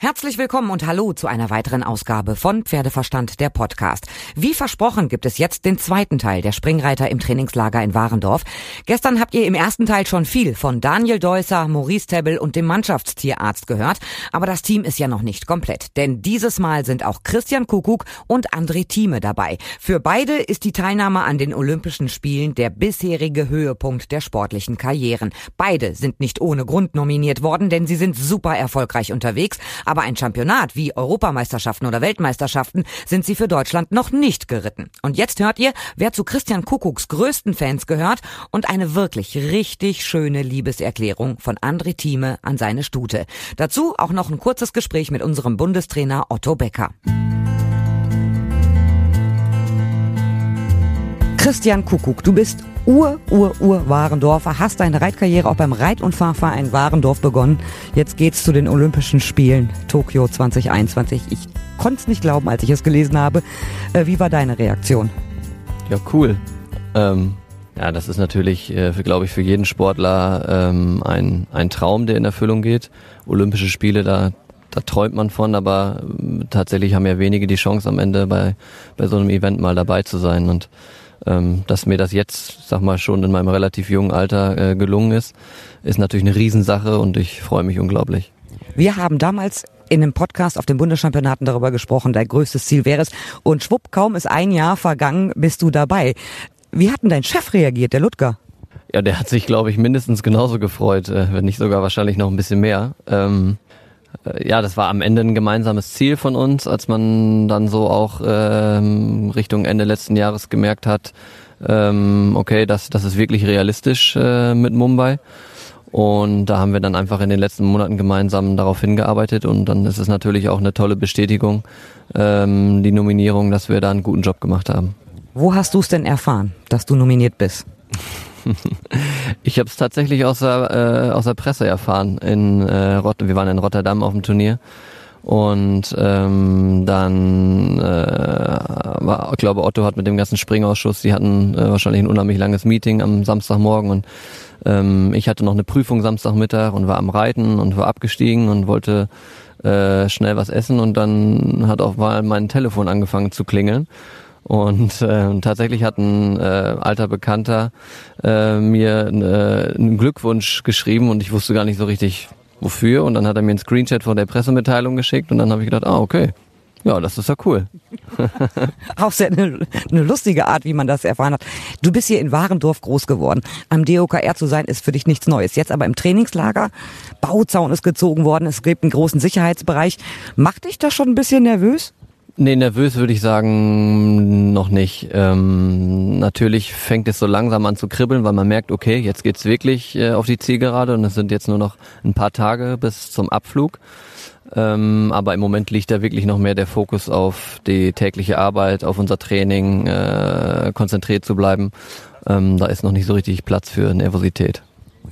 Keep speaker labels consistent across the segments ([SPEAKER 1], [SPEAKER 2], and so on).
[SPEAKER 1] Herzlich willkommen und hallo zu einer weiteren Ausgabe von Pferdeverstand, der Podcast. Wie versprochen gibt es jetzt den zweiten Teil der Springreiter im Trainingslager in Warendorf. Gestern habt ihr im ersten Teil schon viel von Daniel Deusser, Maurice Tebbel und dem Mannschaftstierarzt gehört. Aber das Team ist ja noch nicht komplett, denn dieses Mal sind auch Christian Kuckuck und André Thieme dabei. Für beide ist die Teilnahme an den Olympischen Spielen der bisherige Höhepunkt der sportlichen Karrieren. Beide sind nicht ohne Grund nominiert worden, denn sie sind super erfolgreich unterwegs aber ein Championat wie Europameisterschaften oder Weltmeisterschaften sind sie für Deutschland noch nicht geritten. Und jetzt hört ihr, wer zu Christian Kuckucks größten Fans gehört und eine wirklich richtig schöne Liebeserklärung von André Thieme an seine Stute. Dazu auch noch ein kurzes Gespräch mit unserem Bundestrainer Otto Becker. Christian Kuckuck, du bist Ur, Ur, Ur Warendorfer, hast deine Reitkarriere auch beim Reit- und Fahrverein Warendorf begonnen. Jetzt geht's zu den Olympischen Spielen Tokio 2021. Ich konnte es nicht glauben, als ich es gelesen habe. Äh, wie war deine Reaktion?
[SPEAKER 2] Ja, cool. Ähm, ja, das ist natürlich, äh, glaube ich, für jeden Sportler ähm, ein, ein Traum, der in Erfüllung geht. Olympische Spiele, da, da träumt man von, aber äh, tatsächlich haben ja wenige die Chance am Ende bei, bei so einem Event mal dabei zu sein. Und ähm, dass mir das jetzt, sag mal, schon in meinem relativ jungen Alter äh, gelungen ist, ist natürlich eine Riesensache und ich freue mich unglaublich.
[SPEAKER 1] Wir haben damals in einem Podcast auf den Bundeschampionaten darüber gesprochen, dein größtes Ziel wäre es. Und schwupp, kaum ist ein Jahr vergangen, bist du dabei. Wie hat denn dein Chef reagiert, der Ludger?
[SPEAKER 2] Ja, der hat sich, glaube ich, mindestens genauso gefreut, äh, wenn nicht sogar wahrscheinlich noch ein bisschen mehr. Ähm, äh, ja, das war am Ende ein gemeinsames Ziel von uns, als man dann so auch ähm, Richtung Ende letzten Jahres gemerkt hat, ähm, okay, das, das ist wirklich realistisch äh, mit Mumbai. Und da haben wir dann einfach in den letzten Monaten gemeinsam darauf hingearbeitet und dann ist es natürlich auch eine tolle Bestätigung, ähm, die Nominierung, dass wir da einen guten Job gemacht haben.
[SPEAKER 1] Wo hast du es denn erfahren, dass du nominiert bist?
[SPEAKER 2] ich habe es tatsächlich aus der, äh, aus der Presse erfahren. In, äh, Rott wir waren in Rotterdam auf dem Turnier. Und ähm, dann, äh, war, ich glaube, Otto hat mit dem ganzen Springausschuss, die hatten äh, wahrscheinlich ein unheimlich langes Meeting am Samstagmorgen und ähm, ich hatte noch eine Prüfung Samstagmittag und war am Reiten und war abgestiegen und wollte äh, schnell was essen und dann hat auch mal mein Telefon angefangen zu klingeln. Und äh, tatsächlich hat ein äh, alter Bekannter äh, mir äh, einen Glückwunsch geschrieben und ich wusste gar nicht so richtig wofür. Und dann hat er mir einen Screenshot von der Pressemitteilung geschickt und dann habe ich gedacht, ah, okay. Ja, das ist ja cool.
[SPEAKER 1] Auch sehr eine, eine lustige Art, wie man das erfahren hat. Du bist hier in Warendorf groß geworden. Am DOKR zu sein ist für dich nichts Neues. Jetzt aber im Trainingslager, Bauzaun ist gezogen worden, es gibt einen großen Sicherheitsbereich. Macht dich das schon ein bisschen nervös?
[SPEAKER 2] Nee, nervös würde ich sagen noch nicht. Ähm, natürlich fängt es so langsam an zu kribbeln, weil man merkt, okay, jetzt geht's wirklich äh, auf die Zielgerade und es sind jetzt nur noch ein paar Tage bis zum Abflug. Ähm, aber im Moment liegt da wirklich noch mehr der Fokus auf die tägliche Arbeit, auf unser Training, äh, konzentriert zu bleiben. Ähm, da ist noch nicht so richtig Platz für Nervosität.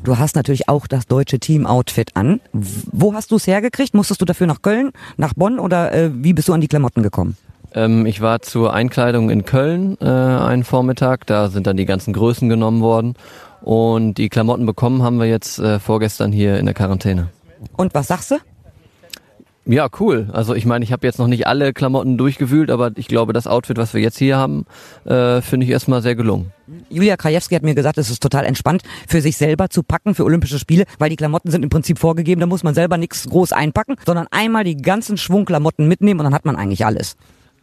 [SPEAKER 1] Du hast natürlich auch das deutsche Team-Outfit an. Wo hast du es hergekriegt? Musstest du dafür nach Köln, nach Bonn oder äh, wie bist du an die Klamotten gekommen?
[SPEAKER 2] Ähm, ich war zur Einkleidung in Köln äh, einen Vormittag. Da sind dann die ganzen Größen genommen worden. Und die Klamotten bekommen haben wir jetzt äh, vorgestern hier in der Quarantäne.
[SPEAKER 1] Und was sagst du?
[SPEAKER 2] Ja, cool. Also ich meine, ich habe jetzt noch nicht alle Klamotten durchgewühlt, aber ich glaube, das Outfit, was wir jetzt hier haben, äh, finde ich erstmal sehr gelungen.
[SPEAKER 1] Julia Krajewski hat mir gesagt, es ist total entspannt, für sich selber zu packen für Olympische Spiele, weil die Klamotten sind im Prinzip vorgegeben, da muss man selber nichts groß einpacken, sondern einmal die ganzen Schwungklamotten mitnehmen und dann hat man eigentlich alles.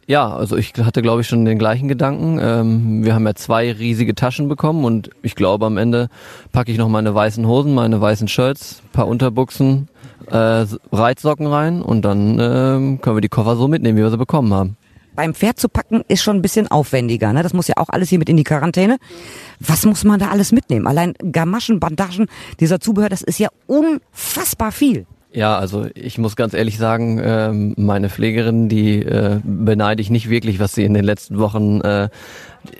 [SPEAKER 2] Ja, also ich hatte, glaube ich, schon den gleichen Gedanken. Ähm, wir haben ja zwei riesige Taschen bekommen und ich glaube, am Ende packe ich noch meine weißen Hosen, meine weißen Shirts, paar Unterbuchsen, äh, Reitsocken rein und dann äh, können wir die Koffer so mitnehmen, wie wir sie bekommen haben.
[SPEAKER 1] Beim Pferd zu packen ist schon ein bisschen aufwendiger. Ne? Das muss ja auch alles hier mit in die Quarantäne. Was muss man da alles mitnehmen? Allein Gamaschen, Bandagen, dieser Zubehör, das ist ja unfassbar viel.
[SPEAKER 2] Ja, also ich muss ganz ehrlich sagen, äh, meine Pflegerin, die äh, beneide ich nicht wirklich, was sie in den letzten Wochen äh,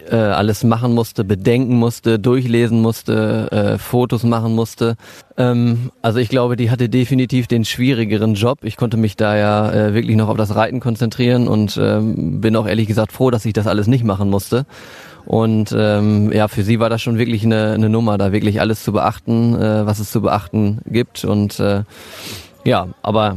[SPEAKER 2] äh, alles machen musste, bedenken musste, durchlesen musste, Fotos machen musste. Ähm, also ich glaube, die hatte definitiv den schwierigeren Job. Ich konnte mich da ja wirklich noch auf das Reiten konzentrieren und ähm, bin auch ehrlich gesagt froh, dass ich das alles nicht machen musste. Und ähm, ja, für sie war das schon wirklich eine, eine Nummer, da wirklich alles zu beachten, äh, was es zu beachten gibt. Und äh, Ja, aber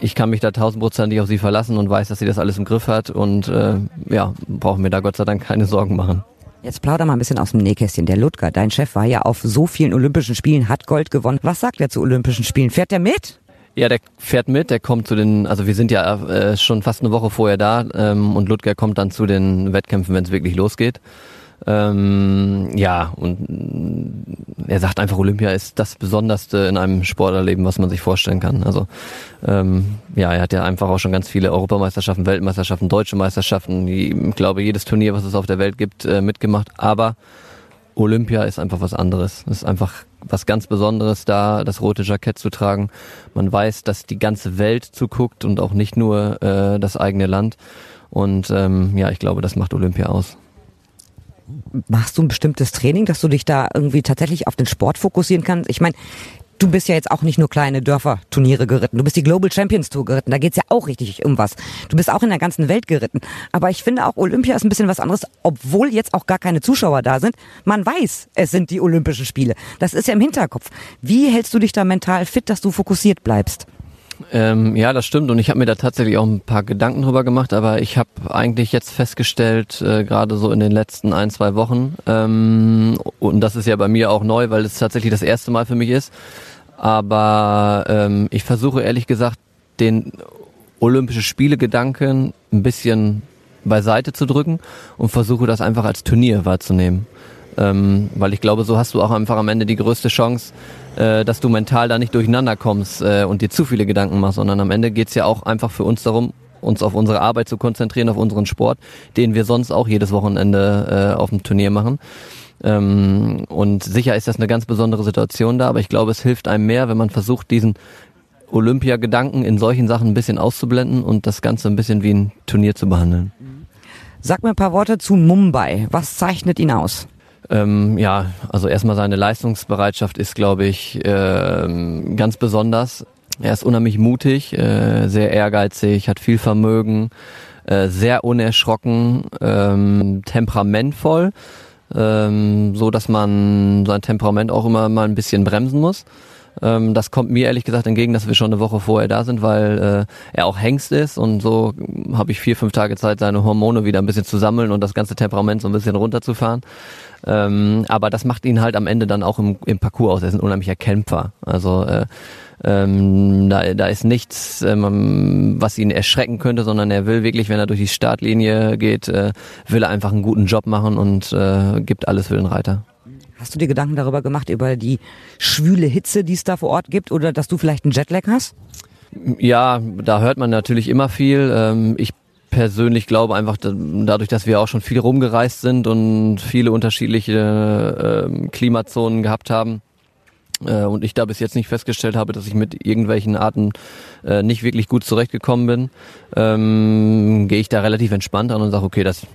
[SPEAKER 2] ich kann mich da tausendprozentig auf sie verlassen und weiß, dass sie das alles im Griff hat und äh, ja, brauchen mir da Gott sei Dank keine Sorgen machen.
[SPEAKER 1] Jetzt plauder mal ein bisschen aus dem Nähkästchen. Der Ludger, dein Chef, war ja auf so vielen Olympischen Spielen, hat Gold gewonnen. Was sagt er zu Olympischen Spielen? Fährt er mit?
[SPEAKER 2] Ja, der fährt mit, der kommt zu den, also wir sind ja äh, schon fast eine Woche vorher da ähm, und Ludger kommt dann zu den Wettkämpfen, wenn es wirklich losgeht. Ähm, ja, und er sagt einfach, Olympia ist das Besonderste in einem Sportlerleben, was man sich vorstellen kann. Also ähm, ja, er hat ja einfach auch schon ganz viele Europameisterschaften, Weltmeisterschaften, deutsche Meisterschaften, ich glaube jedes Turnier, was es auf der Welt gibt, äh, mitgemacht. Aber Olympia ist einfach was anderes. Es ist einfach was ganz Besonderes da, das rote Jackett zu tragen. Man weiß, dass die ganze Welt zuguckt und auch nicht nur äh, das eigene Land. Und ähm, ja, ich glaube, das macht Olympia aus
[SPEAKER 1] machst du ein bestimmtes Training, dass du dich da irgendwie tatsächlich auf den Sport fokussieren kannst? Ich meine, du bist ja jetzt auch nicht nur kleine Dörfer-Turniere geritten. Du bist die Global Champions Tour geritten. Da geht's ja auch richtig um was. Du bist auch in der ganzen Welt geritten. Aber ich finde auch, Olympia ist ein bisschen was anderes, obwohl jetzt auch gar keine Zuschauer da sind. Man weiß, es sind die Olympischen Spiele. Das ist ja im Hinterkopf. Wie hältst du dich da mental fit, dass du fokussiert bleibst?
[SPEAKER 2] Ähm, ja, das stimmt. Und ich habe mir da tatsächlich auch ein paar Gedanken drüber gemacht, aber ich habe eigentlich jetzt festgestellt, äh, gerade so in den letzten ein, zwei Wochen, ähm, und das ist ja bei mir auch neu, weil es tatsächlich das erste Mal für mich ist, aber ähm, ich versuche ehrlich gesagt, den Olympische Spiele-Gedanken ein bisschen beiseite zu drücken und versuche das einfach als Turnier wahrzunehmen. Ähm, weil ich glaube, so hast du auch einfach am Ende die größte Chance, äh, dass du mental da nicht durcheinander kommst äh, und dir zu viele Gedanken machst, sondern am Ende geht's ja auch einfach für uns darum, uns auf unsere Arbeit zu konzentrieren, auf unseren Sport, den wir sonst auch jedes Wochenende äh, auf dem Turnier machen. Ähm, und sicher ist das eine ganz besondere Situation da, aber ich glaube, es hilft einem mehr, wenn man versucht, diesen Olympiagedanken in solchen Sachen ein bisschen auszublenden und das Ganze ein bisschen wie ein Turnier zu behandeln.
[SPEAKER 1] Sag mir ein paar Worte zu Mumbai. Was zeichnet ihn aus?
[SPEAKER 2] Ähm, ja, also erstmal seine Leistungsbereitschaft ist, glaube ich, äh, ganz besonders. Er ist unheimlich mutig, äh, sehr ehrgeizig, hat viel Vermögen, äh, sehr unerschrocken, ähm, temperamentvoll, ähm, so dass man sein Temperament auch immer mal ein bisschen bremsen muss. Ähm, das kommt mir ehrlich gesagt entgegen, dass wir schon eine Woche vorher da sind, weil äh, er auch Hengst ist und so habe ich vier, fünf Tage Zeit, seine Hormone wieder ein bisschen zu sammeln und das ganze Temperament so ein bisschen runterzufahren. Ähm, aber das macht ihn halt am Ende dann auch im, im Parcours aus. Er ist ein unheimlicher Kämpfer. Also äh, ähm, da, da ist nichts, ähm, was ihn erschrecken könnte, sondern er will wirklich, wenn er durch die Startlinie geht, äh, will er einfach einen guten Job machen und äh, gibt alles für den Reiter.
[SPEAKER 1] Hast du dir Gedanken darüber gemacht, über die schwüle Hitze, die es da vor Ort gibt oder dass du vielleicht einen Jetlag hast?
[SPEAKER 2] Ja, da hört man natürlich immer viel. Ähm, ich persönlich glaube einfach, dadurch, dass wir auch schon viel rumgereist sind und viele unterschiedliche äh, Klimazonen gehabt haben, äh, und ich da bis jetzt nicht festgestellt habe, dass ich mit irgendwelchen Arten äh, nicht wirklich gut zurechtgekommen bin, ähm, gehe ich da relativ entspannt an und sage, okay, das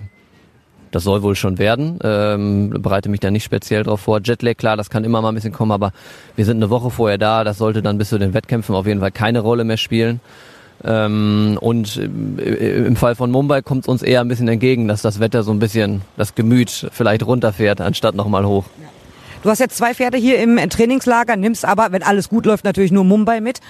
[SPEAKER 2] das soll wohl schon werden. Ähm, bereite mich da nicht speziell drauf vor. Jetlag, klar, das kann immer mal ein bisschen kommen, aber wir sind eine Woche vorher da. Das sollte dann bis zu den Wettkämpfen auf jeden Fall keine Rolle mehr spielen. Ähm, und äh, im Fall von Mumbai kommt es uns eher ein bisschen entgegen, dass das Wetter so ein bisschen das Gemüt vielleicht runterfährt, anstatt nochmal hoch.
[SPEAKER 1] Du hast jetzt zwei Pferde hier im Trainingslager, nimmst aber, wenn alles gut läuft, natürlich nur Mumbai mit.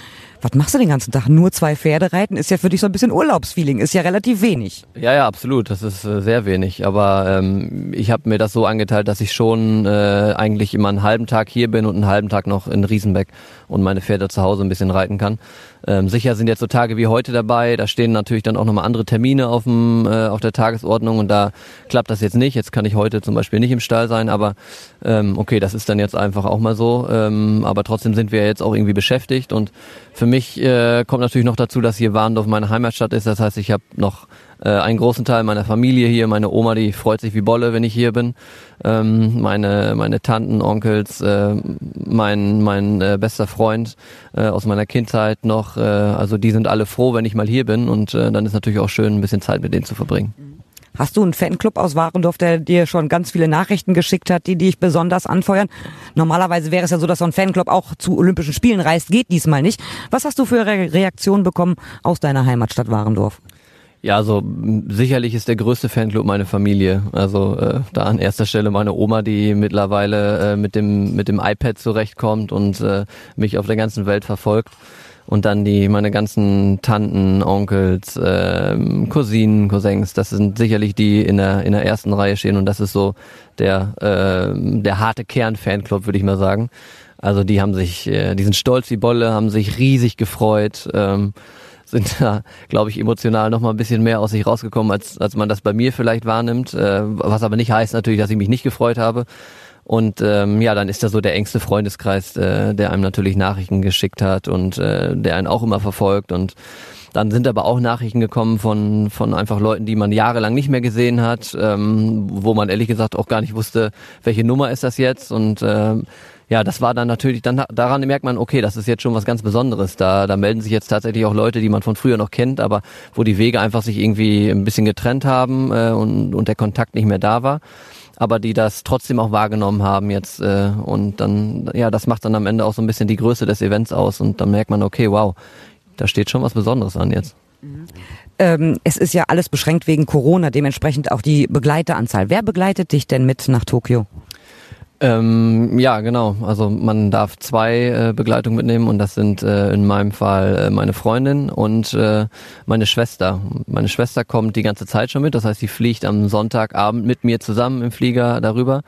[SPEAKER 1] Was machst du den ganzen Tag? Nur zwei Pferde reiten? Ist ja für dich so ein bisschen Urlaubsfeeling, ist ja relativ wenig.
[SPEAKER 2] Ja, ja, absolut. Das ist äh, sehr wenig. Aber ähm, ich habe mir das so angeteilt, dass ich schon äh, eigentlich immer einen halben Tag hier bin und einen halben Tag noch in Riesenbeck und meine Pferde zu Hause ein bisschen reiten kann. Ähm, sicher sind jetzt so Tage wie heute dabei. Da stehen natürlich dann auch nochmal andere Termine auf, dem, äh, auf der Tagesordnung und da klappt das jetzt nicht. Jetzt kann ich heute zum Beispiel nicht im Stall sein, aber ähm, okay, das ist dann jetzt einfach auch mal so. Ähm, aber trotzdem sind wir jetzt auch irgendwie beschäftigt und für mich äh, kommt natürlich noch dazu, dass hier Warndorf meine Heimatstadt ist. Das heißt, ich habe noch äh, einen großen Teil meiner Familie hier. Meine Oma, die freut sich wie Bolle, wenn ich hier bin. Ähm, meine, meine Tanten, Onkels, äh, mein, mein äh, bester Freund äh, aus meiner Kindheit noch. Äh, also die sind alle froh, wenn ich mal hier bin. Und äh, dann ist natürlich auch schön, ein bisschen Zeit mit denen zu verbringen.
[SPEAKER 1] Hast du einen Fanclub aus Warendorf, der dir schon ganz viele Nachrichten geschickt hat, die dich besonders anfeuern? Normalerweise wäre es ja so, dass so ein Fanclub auch zu Olympischen Spielen reist, geht diesmal nicht. Was hast du für Re Reaktionen bekommen aus deiner Heimatstadt Warendorf?
[SPEAKER 2] Ja, also sicherlich ist der größte Fanclub meine Familie. Also äh, da an erster Stelle meine Oma, die mittlerweile äh, mit dem mit dem iPad zurechtkommt und äh, mich auf der ganzen Welt verfolgt. Und dann die, meine ganzen Tanten, Onkels, ähm, Cousinen, Cousins, das sind sicherlich die in der, in der ersten Reihe stehen und das ist so der, äh, der harte Kern-Fanclub, würde ich mal sagen. Also die haben sich, äh, die sind stolz wie Bolle, haben sich riesig gefreut, ähm, sind da, glaube ich, emotional noch mal ein bisschen mehr aus sich rausgekommen, als, als man das bei mir vielleicht wahrnimmt. Äh, was aber nicht heißt natürlich, dass ich mich nicht gefreut habe. Und ähm, ja, dann ist da so der engste Freundeskreis, äh, der einem natürlich Nachrichten geschickt hat und äh, der einen auch immer verfolgt. Und dann sind aber auch Nachrichten gekommen von, von einfach Leuten, die man jahrelang nicht mehr gesehen hat, ähm, wo man ehrlich gesagt auch gar nicht wusste, welche Nummer ist das jetzt. Und ähm, ja, das war dann natürlich, dann daran merkt man, okay, das ist jetzt schon was ganz Besonderes. Da, da melden sich jetzt tatsächlich auch Leute, die man von früher noch kennt, aber wo die Wege einfach sich irgendwie ein bisschen getrennt haben äh, und, und der Kontakt nicht mehr da war aber die das trotzdem auch wahrgenommen haben jetzt äh, und dann ja das macht dann am Ende auch so ein bisschen die Größe des Events aus und dann merkt man okay wow da steht schon was Besonderes an jetzt.
[SPEAKER 1] Ähm, es ist ja alles beschränkt wegen Corona, dementsprechend auch die Begleiteranzahl. Wer begleitet dich denn mit nach Tokio?
[SPEAKER 2] Ähm, ja, genau. Also man darf zwei äh, Begleitungen mitnehmen und das sind äh, in meinem Fall äh, meine Freundin und äh, meine Schwester. Meine Schwester kommt die ganze Zeit schon mit, das heißt, sie fliegt am Sonntagabend mit mir zusammen im Flieger darüber,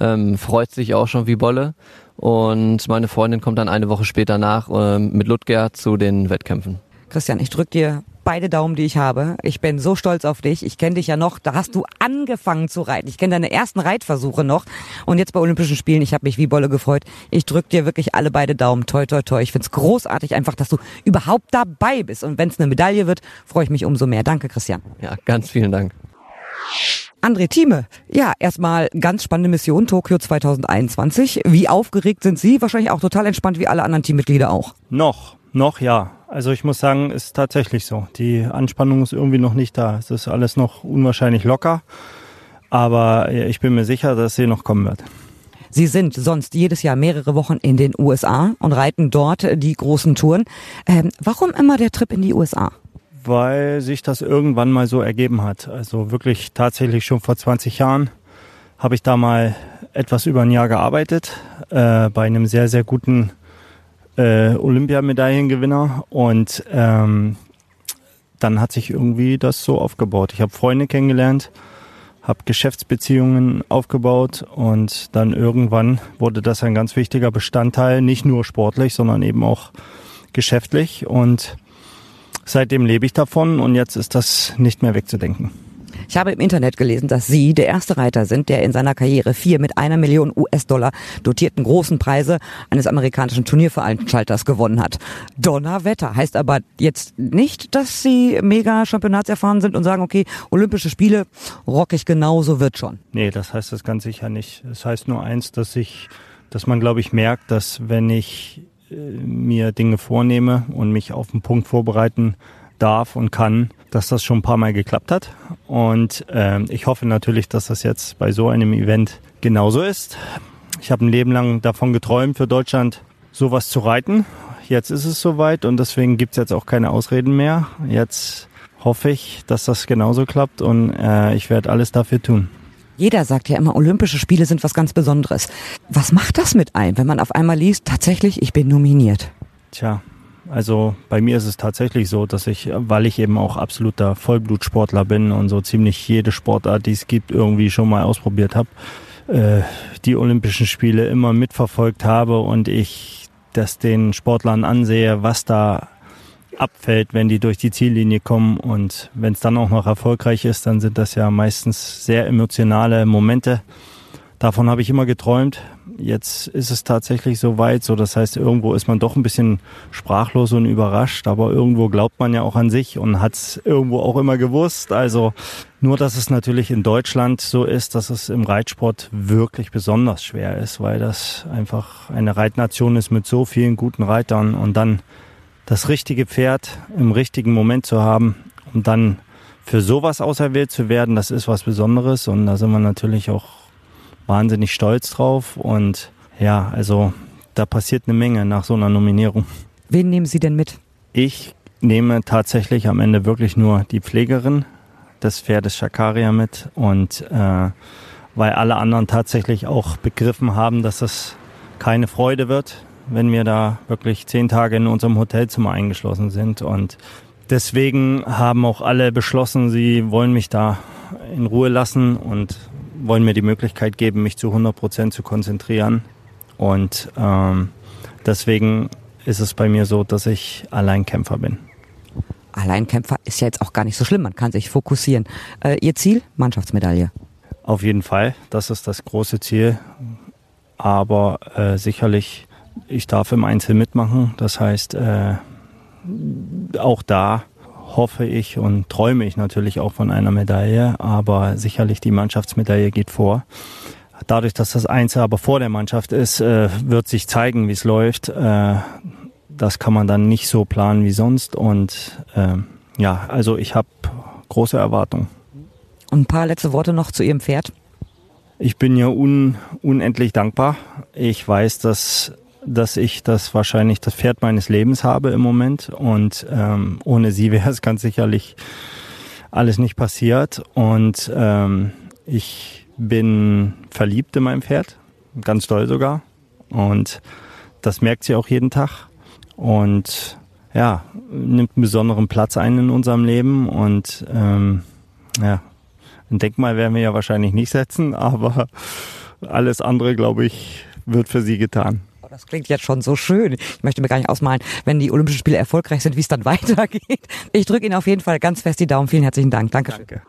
[SPEAKER 2] ähm, freut sich auch schon wie Bolle und meine Freundin kommt dann eine Woche später nach äh, mit Ludger zu den Wettkämpfen.
[SPEAKER 1] Christian, ich drück dir beide Daumen, die ich habe. Ich bin so stolz auf dich. Ich kenne dich ja noch. Da hast du angefangen zu reiten. Ich kenne deine ersten Reitversuche noch. Und jetzt bei Olympischen Spielen, ich habe mich wie Bolle gefreut. Ich drück dir wirklich alle beide Daumen. Toi, toi, toi. Ich find's großartig einfach, dass du überhaupt dabei bist. Und wenn es eine Medaille wird, freue ich mich umso mehr. Danke, Christian.
[SPEAKER 2] Ja, ganz vielen Dank.
[SPEAKER 1] André Thieme, ja, erstmal ganz spannende Mission Tokio 2021. Wie aufgeregt sind Sie? Wahrscheinlich auch total entspannt wie alle anderen Teammitglieder auch.
[SPEAKER 3] Noch, noch ja. Also ich muss sagen, ist tatsächlich so. Die Anspannung ist irgendwie noch nicht da. Es ist alles noch unwahrscheinlich locker. Aber ich bin mir sicher, dass sie noch kommen wird.
[SPEAKER 1] Sie sind sonst jedes Jahr mehrere Wochen in den USA und reiten dort die großen Touren. Ähm, warum immer der Trip in die USA?
[SPEAKER 3] Weil sich das irgendwann mal so ergeben hat. Also wirklich tatsächlich schon vor 20 Jahren habe ich da mal etwas über ein Jahr gearbeitet äh, bei einem sehr, sehr guten äh, Olympiamedaillengewinner und ähm, dann hat sich irgendwie das so aufgebaut. Ich habe Freunde kennengelernt, habe Geschäftsbeziehungen aufgebaut und dann irgendwann wurde das ein ganz wichtiger Bestandteil, nicht nur sportlich, sondern eben auch geschäftlich und seitdem lebe ich davon und jetzt ist das nicht mehr wegzudenken.
[SPEAKER 1] Ich habe im Internet gelesen, dass Sie der erste Reiter sind, der in seiner Karriere vier mit einer Million US-Dollar dotierten großen Preise eines amerikanischen Turnierveranstalters gewonnen hat. Donnerwetter heißt aber jetzt nicht, dass Sie mega Championatserfahren sind und sagen, okay, Olympische Spiele rock ich genauso, wird schon.
[SPEAKER 3] Nee, das heißt das ganz sicher nicht. Es das heißt nur eins, dass ich, dass man glaube ich merkt, dass wenn ich äh, mir Dinge vornehme und mich auf den Punkt vorbereiten darf und kann, dass das schon ein paar Mal geklappt hat. Und äh, ich hoffe natürlich, dass das jetzt bei so einem Event genauso ist. Ich habe ein Leben lang davon geträumt, für Deutschland sowas zu reiten. Jetzt ist es soweit und deswegen gibt es jetzt auch keine Ausreden mehr. Jetzt hoffe ich, dass das genauso klappt und äh, ich werde alles dafür tun.
[SPEAKER 1] Jeder sagt ja immer, Olympische Spiele sind was ganz Besonderes. Was macht das mit einem, wenn man auf einmal liest, tatsächlich, ich bin nominiert?
[SPEAKER 3] Tja, also bei mir ist es tatsächlich so, dass ich, weil ich eben auch absoluter Vollblutsportler bin und so ziemlich jede Sportart, die es gibt, irgendwie schon mal ausprobiert habe, äh, die Olympischen Spiele immer mitverfolgt habe und ich das den Sportlern ansehe, was da abfällt, wenn die durch die Ziellinie kommen und wenn es dann auch noch erfolgreich ist, dann sind das ja meistens sehr emotionale Momente. Davon habe ich immer geträumt. Jetzt ist es tatsächlich so weit, so das heißt, irgendwo ist man doch ein bisschen sprachlos und überrascht, aber irgendwo glaubt man ja auch an sich und hat es irgendwo auch immer gewusst. Also nur, dass es natürlich in Deutschland so ist, dass es im Reitsport wirklich besonders schwer ist, weil das einfach eine Reitnation ist mit so vielen guten Reitern und dann das richtige Pferd im richtigen Moment zu haben, um dann für sowas auserwählt zu werden, das ist was Besonderes und da sind wir natürlich auch wahnsinnig stolz drauf und ja, also da passiert eine Menge nach so einer Nominierung.
[SPEAKER 1] Wen nehmen Sie denn mit?
[SPEAKER 3] Ich nehme tatsächlich am Ende wirklich nur die Pflegerin des Pferdes Shakaria mit und äh, weil alle anderen tatsächlich auch begriffen haben, dass das keine Freude wird, wenn wir da wirklich zehn Tage in unserem Hotelzimmer eingeschlossen sind. Und deswegen haben auch alle beschlossen, sie wollen mich da in Ruhe lassen und wollen mir die Möglichkeit geben, mich zu 100 Prozent zu konzentrieren. Und ähm, deswegen ist es bei mir so, dass ich Alleinkämpfer bin.
[SPEAKER 1] Alleinkämpfer ist ja jetzt auch gar nicht so schlimm, man kann sich fokussieren. Äh, Ihr Ziel? Mannschaftsmedaille.
[SPEAKER 3] Auf jeden Fall, das ist das große Ziel. Aber äh, sicherlich, ich darf im Einzel mitmachen. Das heißt, äh, auch da hoffe ich und träume ich natürlich auch von einer Medaille, aber sicherlich die Mannschaftsmedaille geht vor. Dadurch, dass das Einzel aber vor der Mannschaft ist, äh, wird sich zeigen, wie es läuft. Äh, das kann man dann nicht so planen wie sonst. Und äh, ja, also ich habe große Erwartungen.
[SPEAKER 1] Und ein paar letzte Worte noch zu Ihrem Pferd.
[SPEAKER 3] Ich bin ja un, unendlich dankbar. Ich weiß, dass, dass ich das wahrscheinlich das Pferd meines Lebens habe im Moment. Und ähm, ohne sie wäre es ganz sicherlich alles nicht passiert. Und ähm, ich bin verliebt in mein Pferd, ganz doll sogar. Und das merkt sie auch jeden Tag. Und ja, nimmt einen besonderen Platz ein in unserem Leben. Und ähm, ja, ein Denkmal werden wir ja wahrscheinlich nicht setzen, aber alles andere, glaube ich, wird für sie getan.
[SPEAKER 1] Das klingt jetzt schon so schön. Ich möchte mir gar nicht ausmalen, wenn die Olympischen Spiele erfolgreich sind, wie es dann weitergeht. Ich drücke Ihnen auf jeden Fall ganz fest die Daumen. Vielen herzlichen Dank. Dankeschön. Danke.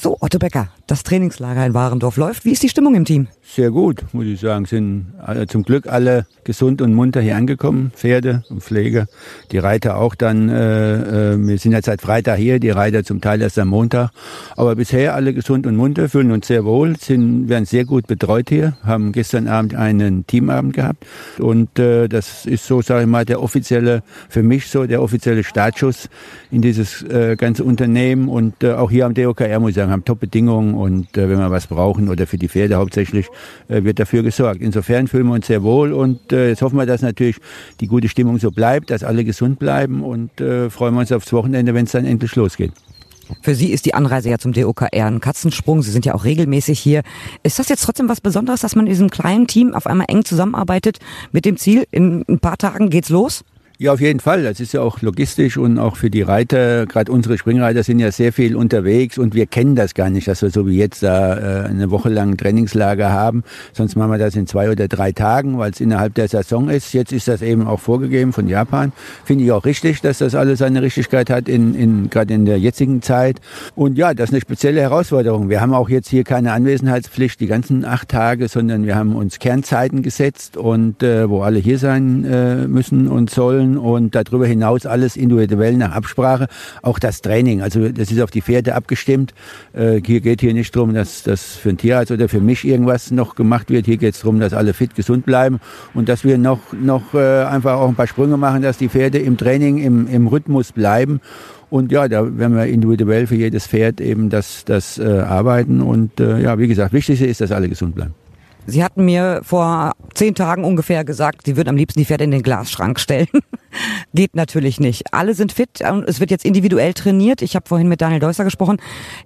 [SPEAKER 1] So, Otto Becker, das Trainingslager in Warendorf läuft. Wie ist die Stimmung im Team?
[SPEAKER 4] Sehr gut, muss ich sagen. Sind zum Glück alle gesund und munter hier angekommen, Pferde und Pfleger. Die Reiter auch dann, äh, äh, wir sind ja seit Freitag hier, die Reiter zum Teil erst am Montag. Aber bisher alle gesund und munter, fühlen uns sehr wohl, sind, werden sehr gut betreut hier, haben gestern Abend einen Teamabend gehabt. Und äh, das ist so, sage ich mal, der offizielle, für mich so der offizielle Startschuss in dieses äh, ganze Unternehmen. Und äh, auch hier am DOKR, muss ich sagen, haben Top-Bedingungen. Und äh, wenn wir was brauchen oder für die Pferde hauptsächlich, äh, wird dafür gesorgt. Insofern fühlen wir uns sehr wohl und äh, jetzt hoffen wir, dass natürlich die gute Stimmung so bleibt, dass alle gesund bleiben und äh, freuen wir uns aufs Wochenende, wenn es dann endlich losgeht.
[SPEAKER 1] Für Sie ist die Anreise ja zum DOKR ein Katzensprung. Sie sind ja auch regelmäßig hier. Ist das jetzt trotzdem was Besonderes, dass man in diesem kleinen Team auf einmal eng zusammenarbeitet mit dem Ziel, in ein paar Tagen geht's los?
[SPEAKER 4] Ja, auf jeden Fall. Das ist ja auch logistisch und auch für die Reiter, gerade unsere Springreiter sind ja sehr viel unterwegs und wir kennen das gar nicht, dass wir so wie jetzt da äh, eine Woche lang Trainingslager haben. Sonst machen wir das in zwei oder drei Tagen, weil es innerhalb der Saison ist. Jetzt ist das eben auch vorgegeben von Japan. Finde ich auch richtig, dass das alles seine Richtigkeit hat, in, in, gerade in der jetzigen Zeit. Und ja, das ist eine spezielle Herausforderung. Wir haben auch jetzt hier keine Anwesenheitspflicht die ganzen acht Tage, sondern wir haben uns Kernzeiten gesetzt und äh, wo alle hier sein äh, müssen und sollen Regeln und darüber hinaus alles individuell nach Absprache. Auch das Training, also das ist auf die Pferde abgestimmt. Äh, hier geht hier nicht darum, dass das für ein Tierarzt oder für mich irgendwas noch gemacht wird. Hier geht es darum, dass alle fit, gesund bleiben und dass wir noch, noch äh, einfach auch ein paar Sprünge machen, dass die Pferde im Training, im, im Rhythmus bleiben. Und ja, da werden wir individuell für jedes Pferd eben das, das äh, arbeiten. Und äh, ja, wie gesagt, wichtig ist, dass alle gesund bleiben.
[SPEAKER 1] Sie hatten mir vor zehn Tagen ungefähr gesagt, Sie würden am liebsten die Pferde in den Glasschrank stellen. Geht natürlich nicht. Alle sind fit und es wird jetzt individuell trainiert. Ich habe vorhin mit Daniel Deusser gesprochen.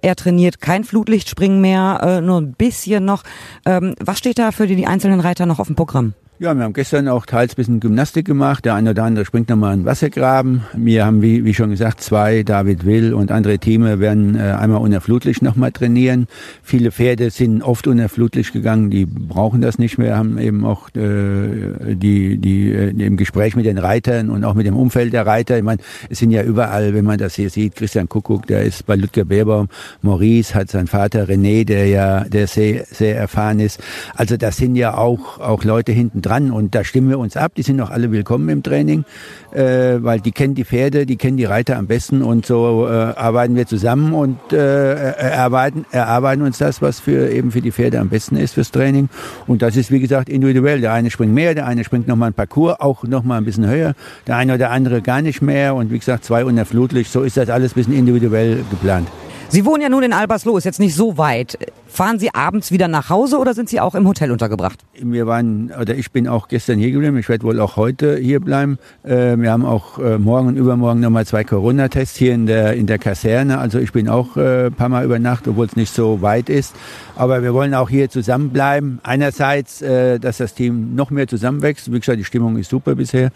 [SPEAKER 1] Er trainiert kein Flutlichtspringen mehr, äh, nur ein bisschen noch. Ähm, was steht da für die, die einzelnen Reiter noch auf dem Programm?
[SPEAKER 4] Ja, wir haben gestern auch teils ein bisschen Gymnastik gemacht. Der eine oder andere springt nochmal einen Wassergraben. Wir haben, wie, wie schon gesagt, zwei, David Will und andere Teams werden äh, einmal unter Flutlicht nochmal trainieren. Viele Pferde sind oft unter Flutlicht gegangen, die brauchen das nicht mehr, haben eben auch äh, die, die äh, im Gespräch mit den Reitern und auch mit dem Umfeld der Reiter. Ich meine, es sind ja überall, wenn man das hier sieht, Christian Kuckuck, der ist bei Ludger Beerbaum, Maurice hat seinen Vater René, der ja der sehr, sehr erfahren ist. Also das sind ja auch, auch Leute hinten dran und da stimmen wir uns ab. Die sind auch alle willkommen im Training, äh, weil die kennen die Pferde, die kennen die Reiter am besten und so äh, arbeiten wir zusammen und äh, erarbeiten, erarbeiten uns das, was für eben für die Pferde am besten ist fürs Training. Und das ist wie gesagt individuell. Der eine springt mehr, der eine springt nochmal ein Parcours, auch nochmal ein bisschen höher, der eine oder andere gar nicht mehr und wie gesagt zwei unter Flutlicht. So ist das alles ein bisschen individuell geplant.
[SPEAKER 1] Sie wohnen ja nun in Albersloh, ist jetzt nicht so weit. Fahren Sie abends wieder nach Hause oder sind Sie auch im Hotel untergebracht?
[SPEAKER 4] Wir waren, oder ich bin auch gestern hier geblieben. Ich werde wohl auch heute hier bleiben. Äh, wir haben auch äh, morgen und übermorgen nochmal zwei Corona-Tests hier in der, in der Kaserne. Also ich bin auch äh, ein paar Mal über Nacht, obwohl es nicht so weit ist. Aber wir wollen auch hier zusammenbleiben. Einerseits, dass das Team noch mehr zusammenwächst. Wie gesagt, die Stimmung ist super bisher.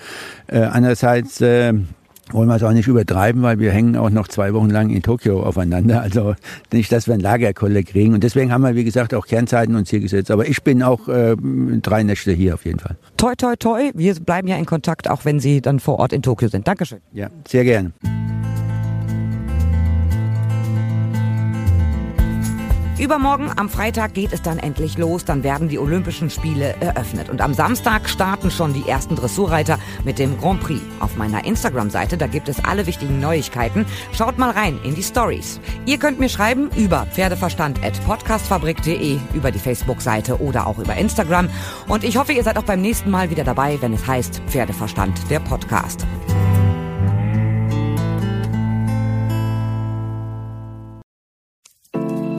[SPEAKER 4] Andererseits wollen wir es auch nicht übertreiben, weil wir hängen auch noch zwei Wochen lang in Tokio aufeinander. Also nicht, dass wir ein Lagerkolle kriegen. Und deswegen haben wir, wie gesagt, auch Kernzeiten uns hier gesetzt. Aber ich bin auch äh, drei Nächte hier auf jeden Fall.
[SPEAKER 1] Toi, toi, toi. Wir bleiben ja in Kontakt, auch wenn Sie dann vor Ort in Tokio sind. Dankeschön.
[SPEAKER 4] Ja, sehr gerne.
[SPEAKER 1] Übermorgen am Freitag geht es dann endlich los. Dann werden die Olympischen Spiele eröffnet. Und am Samstag starten schon die ersten Dressurreiter mit dem Grand Prix. Auf meiner Instagram-Seite, da gibt es alle wichtigen Neuigkeiten. Schaut mal rein in die Stories. Ihr könnt mir schreiben über pferdeverstand.podcastfabrik.de, über die Facebook-Seite oder auch über Instagram. Und ich hoffe, ihr seid auch beim nächsten Mal wieder dabei, wenn es heißt Pferdeverstand, der Podcast.